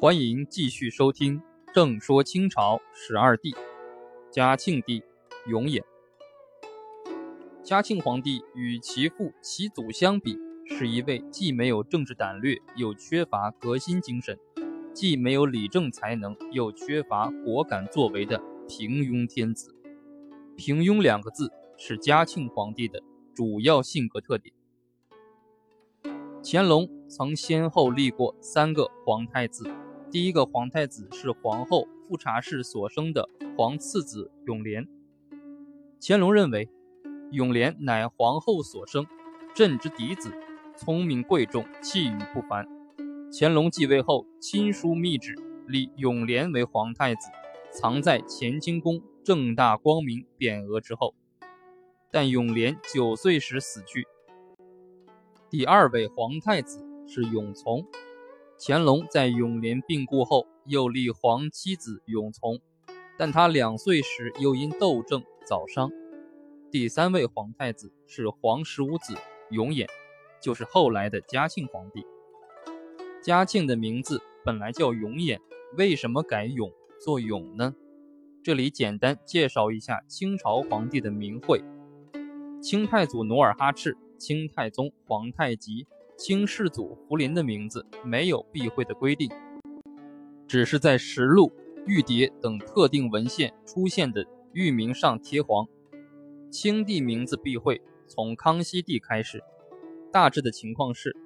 欢迎继续收听《正说清朝十二帝》，嘉庆帝永琰。嘉庆皇帝与其父其祖相比，是一位既没有政治胆略，又缺乏革新精神；既没有理政才能，又缺乏果敢作为的平庸天子。平庸两个字是嘉庆皇帝的主要性格特点。乾隆曾先后立过三个皇太子。第一个皇太子是皇后富察氏所生的皇次子永琏。乾隆认为，永琏乃皇后所生，朕之嫡子，聪明贵重，气宇不凡。乾隆继位后，亲书密旨立永琏为皇太子，藏在乾清宫正大光明匾额之后。但永琏九岁时死去。第二位皇太子是永琮。乾隆在永琏病故后，又立皇妻子永琮，但他两岁时又因痘症早伤。第三位皇太子是皇十五子永琰，就是后来的嘉庆皇帝。嘉庆的名字本来叫永琰，为什么改永做永呢？这里简单介绍一下清朝皇帝的名讳：清太祖努尔哈赤、清太宗皇太极。清世祖福临的名字没有避讳的规定，只是在实录、玉牒等特定文献出现的玉名上贴黄。清帝名字避讳从康熙帝开始，大致的情况是：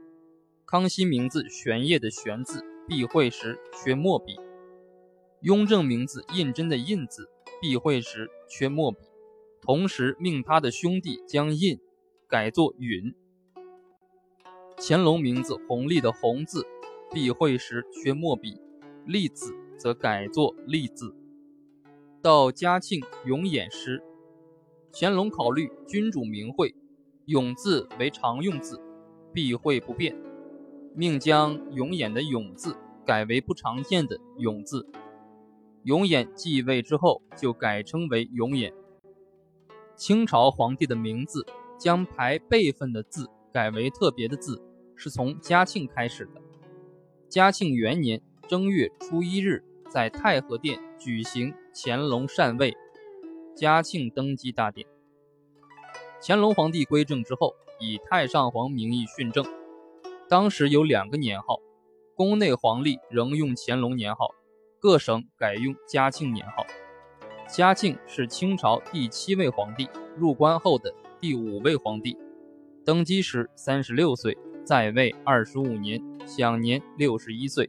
康熙名字玄烨的玄字避讳时缺墨笔，雍正名字胤禛的胤字避讳时缺墨笔，同时命他的兄弟将胤改作允。乾隆名字弘历的弘字，避讳时缺墨笔，历字则改作历字。到嘉庆永琰时，乾隆考虑君主名讳，永字为常用字，避讳不便，命将永琰的永字改为不常见的永字。永琰继位之后，就改称为永琰。清朝皇帝的名字将排辈分的字改为特别的字。是从嘉庆开始的。嘉庆元年正月初一日，在太和殿举行乾隆禅位、嘉庆登基大典。乾隆皇帝归政之后，以太上皇名义训政。当时有两个年号，宫内皇历仍用乾隆年号，各省改用嘉庆年号。嘉庆是清朝第七位皇帝，入关后的第五位皇帝，登基时三十六岁。在位二十五年，享年六十一岁。